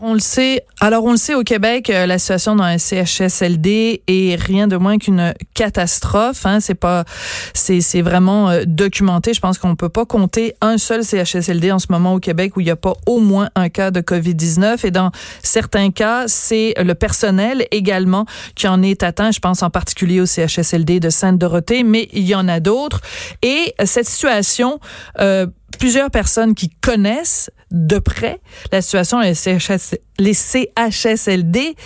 On le sait. Alors, on le sait au Québec, euh, la situation dans un CHSLD est rien de moins qu'une catastrophe. Hein. C'est pas, c'est, c'est vraiment euh, documenté. Je pense qu'on peut pas compter un seul CHSLD en ce moment au Québec où il n'y a pas au moins un cas de COVID-19. Et dans certains cas, c'est le personnel également qui en est atteint. Je pense en particulier au CHSLD de Sainte-Dorothée, mais il y en a d'autres. Et cette situation euh, plusieurs personnes qui connaissent de près la situation les, CHSLD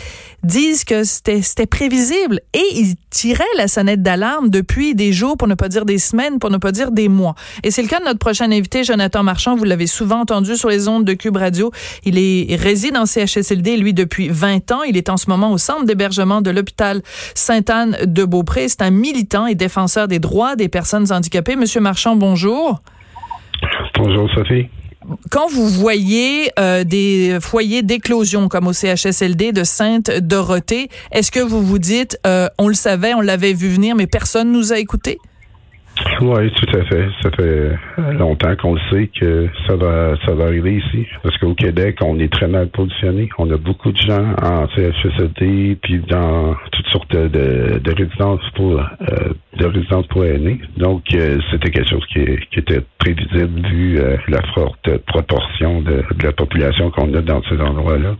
disent que c'était prévisible et ils tiraient la sonnette d'alarme depuis des jours, pour ne pas dire des semaines, pour ne pas dire des mois. Et c'est le cas de notre prochain invité, Jonathan Marchand. Vous l'avez souvent entendu sur les ondes de Cube Radio. Il est réside en CHSLD, lui, depuis 20 ans. Il est en ce moment au centre d'hébergement de l'hôpital Sainte-Anne de Beaupré. C'est un militant et défenseur des droits des personnes handicapées. Monsieur Marchand, bonjour. Bonjour Sophie. Quand vous voyez euh, des foyers d'éclosion comme au CHSLD de Sainte-Dorothée, est-ce que vous vous dites, euh, on le savait, on l'avait vu venir, mais personne nous a écoutés? Oui, tout à fait. Ça fait longtemps qu'on sait que ça va, ça va arriver ici. Parce qu'au Québec, on est très mal positionné. On a beaucoup de gens en CHSLD, puis dans toutes sortes de, de résidences pour euh, de résidences pour aînés. Donc, euh, c'était quelque chose qui, qui, était prévisible vu euh, la forte proportion de la population qu'on a dans ces endroits-là.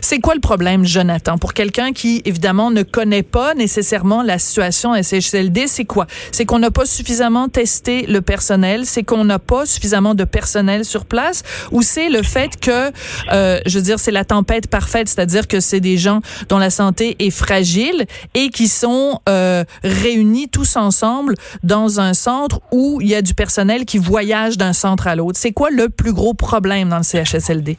C'est quoi le problème, Jonathan? Pour quelqu'un qui, évidemment, ne connaît pas nécessairement la situation SHLD, c'est quoi? C'est qu'on n'a pas suffisamment testé le personnel, c'est qu'on n'a pas suffisamment de personnel sur place, ou c'est le fait que, euh, je veux dire, c'est la tempête parfaite, c'est-à-dire que c'est des gens dont la santé est fragile et qui sont euh, réunis tous ensemble dans un centre où il y a du personnel qui voyage d'un centre à l'autre. C'est quoi le plus gros problème dans le CHSLD?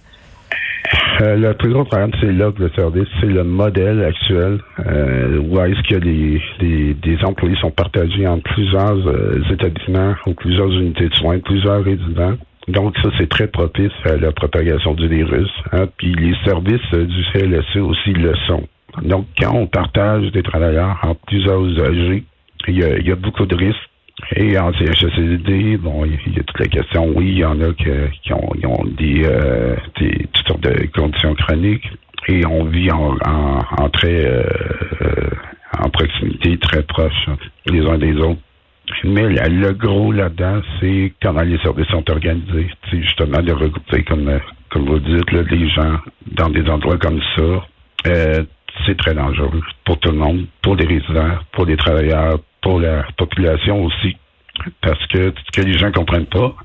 Euh, le plus gros problème, c'est l'offre de service, c'est le modèle actuel euh, où est-ce que des, employés sont partagés entre plusieurs euh, établissements ou plusieurs unités de soins, plusieurs résidents. Donc ça, c'est très propice à la propagation du virus. Hein. Puis les services du CLSC aussi le sont. Donc quand on partage des travailleurs en plusieurs usagers, il y a beaucoup de risques et en CHSLD, bon, il y a toute la question, oui, il y en a qui ont, des, euh, des, toutes sortes de conditions chroniques et on vit en, très euh, en proximité, très proche les uns des autres. Mais le gros là-dedans, c'est comment les services sont organisés. C'est justement de regrouper, comme, comme vous dites, les gens dans des endroits comme ça. Euh, c'est très dangereux pour tout le monde, pour les résidents, pour les travailleurs, pour la population aussi. Parce que ce que les gens comprennent pas,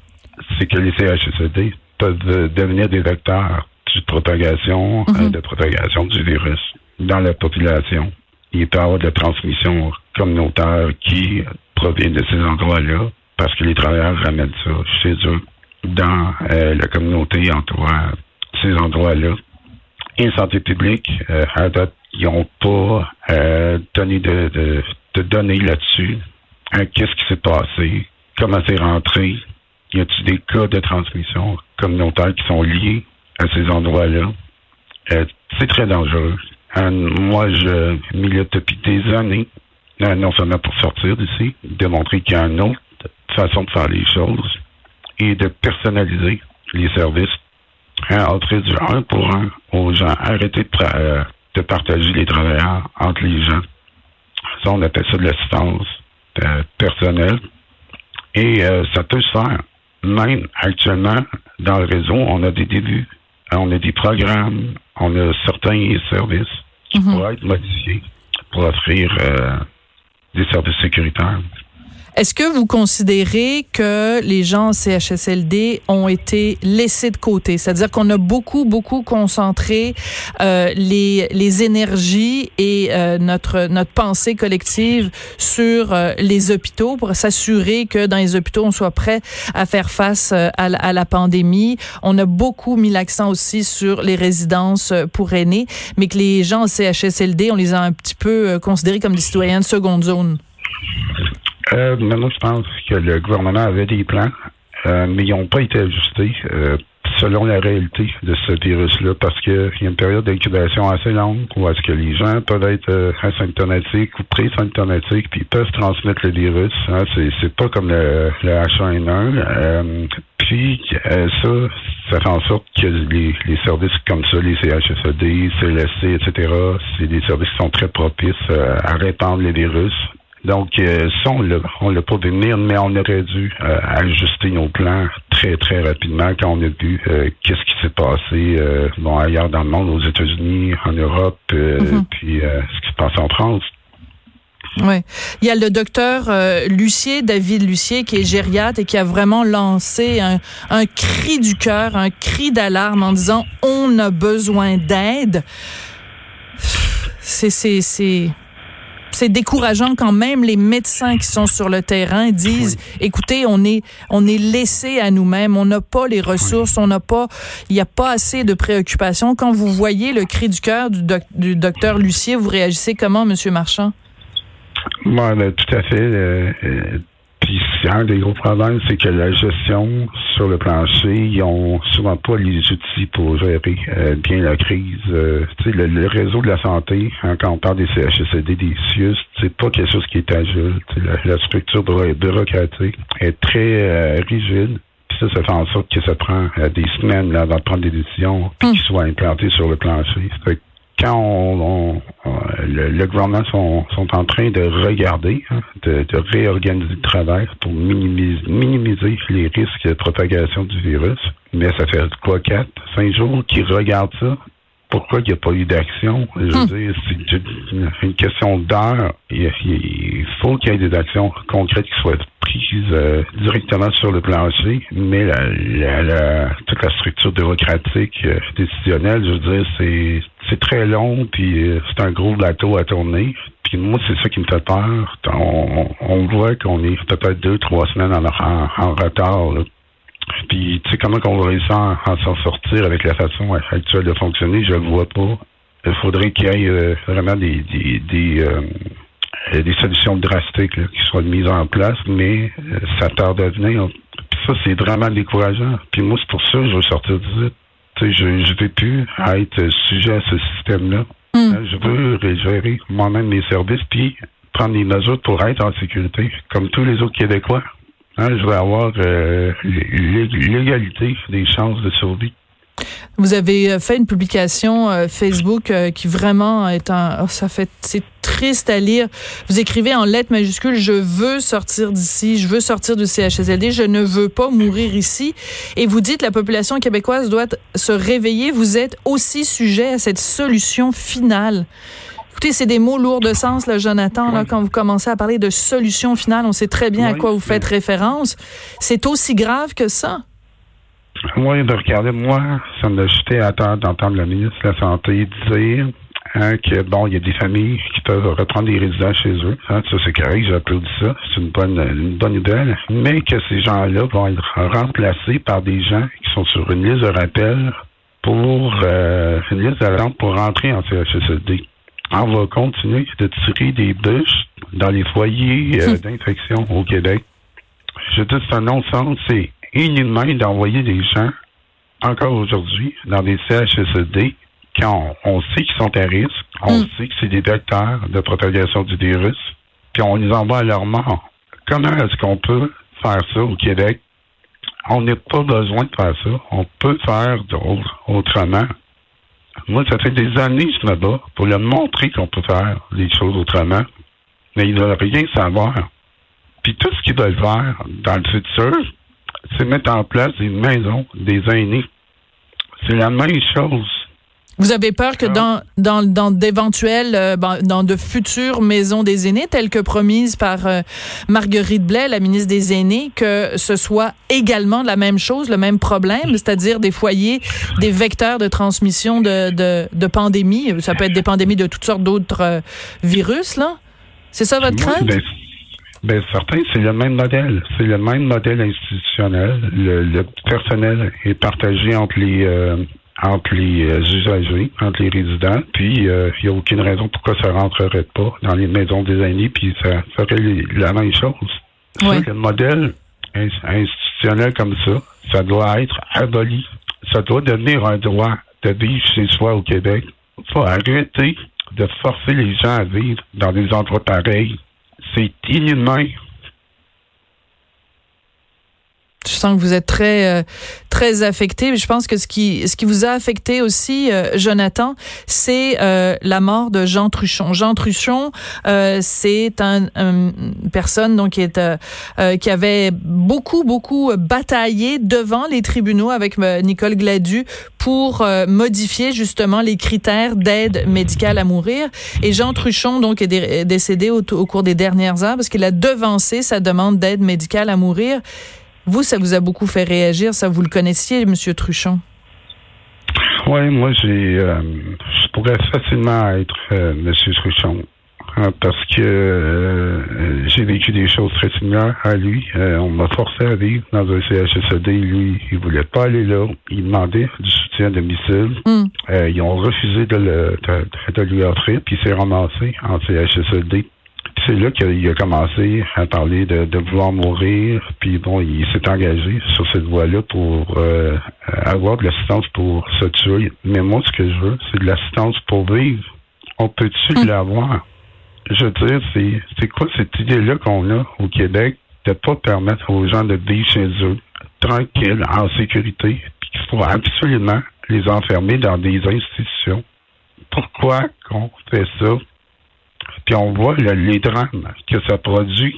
c'est que les CHSLD peuvent devenir des vecteurs de propagation, euh, mhm. de propagation du virus dans la population. Il peut y avoir de la transmission communautaire qui provient de ces endroits-là parce que les travailleurs ramènent ça chez eux dans euh, la communauté entourant ces endroits-là. Et santé publique, euh, à date, ils n'ont pas donné de, de données là-dessus. Hein, qu'est-ce qui s'est passé? Comment c'est rentré? Y a-t-il des cas de transmission communautaire qui sont liés à ces endroits-là? Euh, c'est très dangereux. Hein, moi, je milite depuis des années, hein, non seulement pour sortir d'ici, démontrer qu'il y a une autre façon de faire les choses et de personnaliser les services. entrer du un pour un aux gens. Arrêter de, euh, de partager les travailleurs entre les gens. Ça, on appelle ça de l'assistance euh, personnelle. Et euh, ça peut se faire. Même actuellement, dans le réseau, on a des débuts, on a des programmes, on a certains services qui mhm. pourraient être modifiés pour offrir euh, des services sécuritaires. Est-ce que vous considérez que les gens en CHSLD ont été laissés de côté? C'est-à-dire qu'on a beaucoup, beaucoup concentré euh, les, les énergies et euh, notre, notre pensée collective sur euh, les hôpitaux pour s'assurer que dans les hôpitaux, on soit prêt à faire face euh, à, à, la pandémie. On a beaucoup mis l'accent aussi sur les résidences pour aînés, mais que les gens en CHSLD, on les a un petit peu considérés comme des citoyens de seconde zone. Euh, maintenant, je pense que le gouvernement avait des plans mais ils n'ont pas été ajustés selon la réalité de ce virus-là, parce qu'il y a une période d'incubation assez longue où est-ce que les gens peuvent être euh, asymptomatiques ou pré-symptomatiques, puis peuvent transmettre le virus. Hein. C'est, pas comme le, H1N1. Euh, puis euh, ça, ça fait en sorte que les, services comme ça, les CHSED, CLSC, etc., c'est des services qui sont très propices à répandre les virus. Donc, euh, ça, on l'a, l'a pas venir, mais on aurait dû euh, ajuster nos plans très, très rapidement quand on a vu euh, qu'est-ce qui s'est passé bon, ailleurs dans le monde, aux États-Unis, en Europe, mm-hmm. puis ce qui se passe en France. Oui. Il y a le docteur Lucier, David Lucier, qui est gériatre et qui a vraiment lancé un, un cri du cœur, un cri d'alarme en disant on a besoin d'aide. C'est, c'est, c'est, c'est décourageant quand même. Les médecins qui sont sur le terrain disent écoutez on est on est laissé à nous-mêmes. On n'a pas les ressources. On n'a pas il n'y a pas assez de préoccupations. Quand vous voyez le cri du cœur du, du docteur Lucier vous réagissez comment monsieur Marchand? Ben, tout à fait euh, euh, un des gros problèmes, c'est que la gestion sur le plancher, ils ont souvent pas les outils pour gérer euh, bien la crise. Euh, le, le, réseau de la santé, hein, quand on parle des CHSLD, des CIUS, c'est pas quelque chose qui est agile. La, la, structure bureaucratique est très euh, rigide. Ça, ça fait en sorte que ça prend des semaines là, avant de prendre des décisions, puis hum. qu'ils soient implantés sur le plancher quand on, le, gouvernement sont, sont, en train de regarder, hein, de, réorganiser le travail pour minimiser, minimiser, les risques de propagation du virus, mais ça fait quoi, quatre, cinq jours qu'ils regardent ça? Pourquoi il n'y a pas eu d'action? Je veux hmm. dire, c'est une question d'heure. Il, faut qu'il y ait des actions concrètes qui soient prises euh, directement sur le plancher, mais la, toute la structure bureaucratique euh, décisionnelle, je veux dire, c'est c'est très long, puis euh, c'est un gros bateau à tourner. Puis moi, c'est ça qui me fait peur. On, voit qu'on est peut-être deux, trois semaines en, en, retard. Puis, tu sais, comment qu'on va réussir à, s'en sortir avec la façon actuelle de fonctionner, je le vois pas. Il faudrait qu'il y ait euh, vraiment des, des, des, euh, des solutions drastiques qui soient mises en place, mais ça tarde à venir. Puis ça, c'est vraiment décourageant. Puis moi, c'est pour ça que je veux sortir du je ne veux plus être sujet à ce système-là. Hmm. Euh, je veux gérer moi-même mes services puis prendre des mesures pour être en sécurité, comme tous les autres Québécois. Hein, je veux avoir euh, l'égalité des chances de survie. Vous avez euh, fait une publication euh, Facebook qui vraiment est un, oh, ça fait, c'est triste à lire. Vous écrivez en lettres majuscules, je veux sortir d'ici, je veux sortir du CHSLD, je ne veux pas mourir ici. Et vous dites la population québécoise doit se réveiller. Vous êtes aussi sujet à cette solution finale. Écoutez, c'est des mots lourds de sens, là, Jonathan, là, quand vous commencez à parler de solution finale, on sait très bien à quoi vous faites référence. C'est aussi grave que ça. Moi, de regarder, moi, ça me jeté à terre d'entendre le ministre de la Santé dire hein, que, bon, il y a des familles qui peuvent reprendre des résidents chez eux. Hein, ça, c'est correct, j'applaudis ça. C'est une bonne, une bonne nouvelle. Mais que ces gens-là vont être remplacés par des gens qui sont sur une liste de rappel pour euh, une liste d'attente pour rentrer en CHSLD. On va continuer de tirer des bûches dans les foyers euh, d'infection au Québec. Je dis c'est un non-sens, c'est inhumain d'envoyer des gens, encore aujourd'hui, dans des CHSLD quand on, sait qu'ils sont à risque, on mm. sait que c'est des vecteurs de propagation du virus, puis on les envoie à leur mort. Comment est-ce qu'on peut faire ça au Québec? On n'a pas besoin de faire ça. On peut faire autrement. Moi, ça fait des années que je me bats pour leur montrer qu'on peut faire les choses autrement. Mais ils ne veulent rien savoir. Puis tout ce qu'ils veulent faire dans le futur, c'est mettre en place des maisons des aînés. C'est la même chose. Vous avez peur que ah. dans, dans, dans d'éventuelles, euh, dans de futures maisons des aînés, telles que promises par euh, Marguerite Blais, la ministre des Aînés, que ce soit également la même chose, le même problème, c'est-à-dire des foyers, des vecteurs de transmission de, de, de pandémies. Ça peut être des pandémies de toutes sortes d'autres euh, virus, là. C'est ça votre crainte? Ben, ben, certain, c'est le même modèle. C'est le même modèle institutionnel. Le, personnel est partagé entre les euh, entre les euh, usagers, entre les résidents, puis il euh, n'y a aucune raison pourquoi ça rentrerait pas dans les maisons des aînés, puis ça ferait la même chose. le modèle institutionnel comme ça, ça doit être aboli. Ça doit devenir un droit de vivre chez soi au Québec. Il faut arrêter de forcer les gens à vivre dans des endroits pareils. C'est inhumain. Je sens que vous êtes très euh, très affecté. Je pense que ce qui ce qui vous a affecté aussi, euh, Jonathan, c'est euh, la mort de Jean Truchon. Jean Truchon, c'est un, une personne donc qui est qui avait beaucoup beaucoup bataillé devant les tribunaux avec Nicole Gladu pour modifier justement les critères d'aide médicale à mourir. Et Jean Truchon donc est décédé au, au cours des dernières heures parce qu'il a devancé sa demande d'aide médicale à mourir. Vous, ça vous a beaucoup fait réagir. Ça, vous le connaissiez, M. Truchon? Oui, moi, j'ai, euh, je pourrais facilement être euh, M. Truchon hein, parce que euh, j'ai vécu des choses très similaires à lui. on m'a forcé à vivre dans un CHSLD. Lui, il voulait pas aller là. Il demandait du soutien à domicile. Hmm. ils ont refusé de, le, de, de lui offrir, puis il s'est ramassé en CHSLD c'est là qu'il a commencé à parler de, vouloir mourir. Puis bon, il s'est engagé sur cette voie-là pour euh, avoir de l'assistance pour se tuer. Mais moi, ce que je veux, c'est de l'assistance pour vivre. On peut-tu hum. l'avoir? Je veux dire, c'est, c'est quoi cette idée-là qu'on a au Québec de pas permettre aux gens de vivre chez eux, tranquilles, en sécurité, puis qu'il faut absolument les enfermer dans des institutions? Pourquoi qu'on fait ça? Puis on voit les drames que ça produit.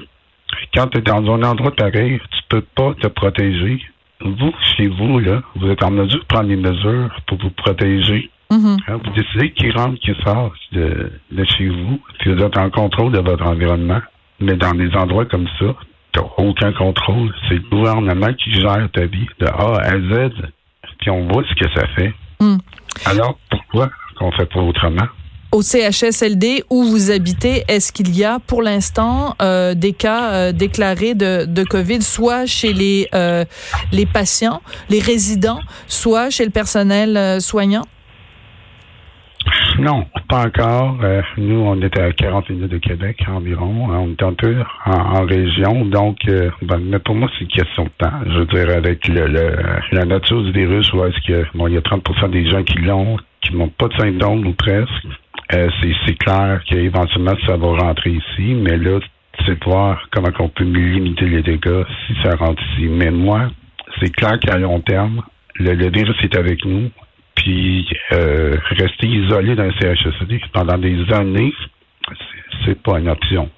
Quand tu es dans un endroit pareil, tu peux pas te protéger. Vous, chez vous, là, vous êtes en mesure de prendre des mesures pour vous protéger. Mm-hmm. Hein, vous décidez qui rentre, qui sort de, chez vous, puis vous êtes en contrôle de votre environnement. Mais dans des endroits comme ça, tu n'as aucun contrôle. C'est le gouvernement qui gère ta vie de A à Z. Puis on voit ce que ça fait. Mm. Alors, pourquoi qu'on fait pas autrement? Au CHSLD où vous habitez, est-ce qu'il y a pour l'instant euh, des cas euh, déclarés de, de, COVID, soit chez les, euh, les patients, les résidents, soit chez le personnel euh, soignant? Non, pas encore. Euh, nous, on était à 40 minutes de Québec environ. On est un peu en, région. Donc, ben, mais pour moi, c'est une question de temps. Je veux dire, avec le, la nature du virus, où est-ce que bon, il y a 30% des gens qui l'ont, qui n'ont pas de symptômes ou presque. Euh, c'est clair qu'éventuellement, ça va rentrer ici, mais là, c'est de voir comment on peut limiter les dégâts si ça rentre ici. Mais moi, c'est clair qu'à long terme, le, virus est avec nous, puis euh, rester isolé dans un CHSLD pendant des années, c'est pas une option.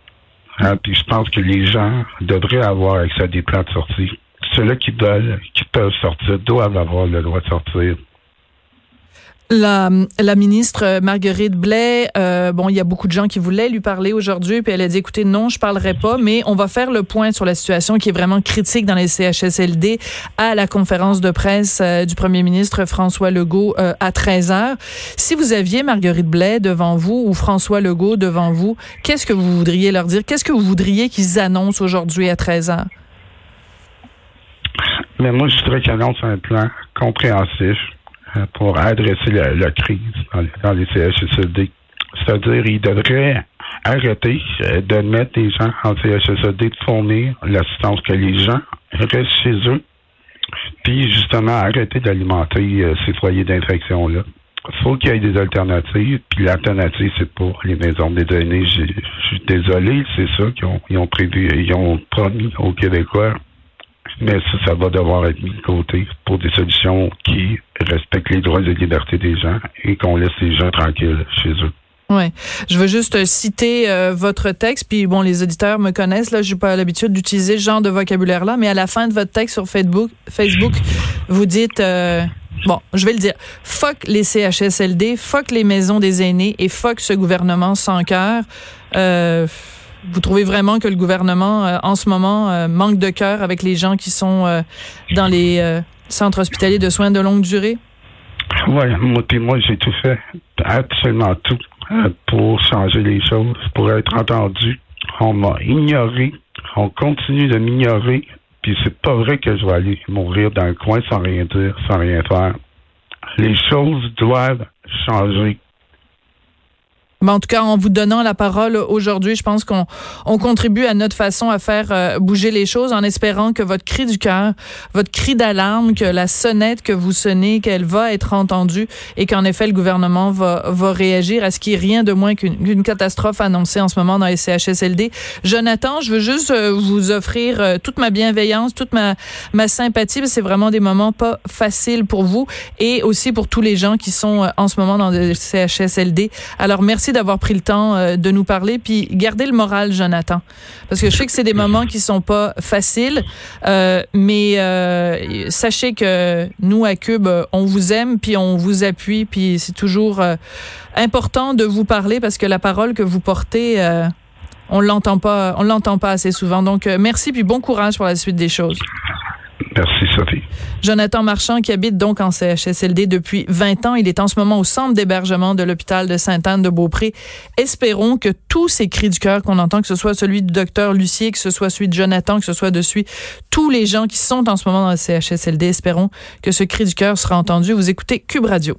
Hein? Puis je pense que les gens devraient avoir accès à des plans de sortie. Ceux-là qui veulent, qui peuvent sortir, doivent avoir le droit de sortir. La, la ministre Marguerite Blais, euh, bon, il y a beaucoup de gens qui voulaient lui parler aujourd'hui, puis elle a dit, écoutez, non, je parlerai pas, mais on va faire le point sur la situation qui est vraiment critique dans les CHSLD à la conférence de presse euh, du premier ministre François Legault euh, à 13 heures. Si vous aviez Marguerite Blais devant vous ou François Legault devant vous, qu'est-ce que vous voudriez leur dire? Qu'est-ce que vous voudriez qu'ils annoncent aujourd'hui à 13 heures? Mais moi, je voudrais qu'ils annoncent un plan compréhensif euh, pour adresser la, crise dans, les CHSLD. C'est-à-dire, ils devraient arrêter euh, de mettre des gens en CHSLD, de fournir l'assistance que les gens restent chez eux, puis justement arrêter d'alimenter euh, ces foyers d'infection-là. Il faut qu'il y ait des alternatives, puis l'alternative, c'est pour les maisons des données. Je suis désolé, c'est ça qu'ils ont, ont prévu, ils ont promis aux Québécois mais ça, ça va devoir être mis de côté pour des solutions qui respectent les droits et les libertés des gens et qu'on laisse les gens tranquilles chez eux. Ouais, je veux juste citer euh, votre texte, puis bon, les auditeurs me connaissent là, j'ai pas l'habitude d'utiliser ce genre de vocabulaire là, mais à la fin de votre texte sur Facebook, Facebook, vous dites, euh, bon, je vais le dire, fuck les CHSLD, fuck les maisons des aînés et fuck ce gouvernement sans cœur. Euh, vous trouvez vraiment que le gouvernement, euh, en ce moment, euh, manque de cœur avec les gens qui sont euh, dans les centres hospitaliers de soins de longue durée? Oui, moi, moi j'ai tout fait, absolument tout, pour changer les choses, pour être entendu. On m'a ignoré, on continue de m'ignorer, puis c'est pas vrai que je vais aller mourir dans le coin sans rien dire, sans rien faire. Les choses doivent changer. En tout cas, en vous donnant la parole aujourd'hui, je pense qu'on on contribue à notre façon à faire euh, bouger les choses en espérant que votre cri du cœur, votre cri d'alarme, que la sonnette que vous sonnez, qu'elle va être entendue et qu'en effet le gouvernement va, va réagir à ce qui est rien de moins qu'une catastrophe annoncée en ce moment dans les CHSLD. Jonathan, je veux juste euh, vous offrir euh, toute ma bienveillance, toute ma, ma sympathie. C'est vraiment des moments pas faciles pour vous et aussi pour tous les gens qui sont en ce moment dans les CHSLD. Alors d'avoir pris le temps euh, de nous parler, puis gardez le moral, Jonathan, parce que je sais que c'est des moments qui sont pas faciles, euh, mais euh, sachez que nous à Cube, on vous aime, puis on vous appuie, puis c'est toujours important de vous parler parce que la parole que vous portez on l'entend pas, on l'entend pas assez souvent. Donc, merci puis bon courage pour la suite des choses. Merci, Sophie. Jonathan Marchand, qui habite donc en CHSLD depuis 20 ans. Il est en ce moment au centre d'hébergement de l'hôpital de Sainte-Anne-de-Beaupré. Espérons que tous ces cris du cœur qu'on entend, que ce soit celui du docteur Lucier, que ce soit celui de Jonathan, que ce soit de celui, tous les gens qui sont en ce moment dans le CHSLD, espérons que ce cri du cœur sera entendu. Vous écoutez Cube Radio.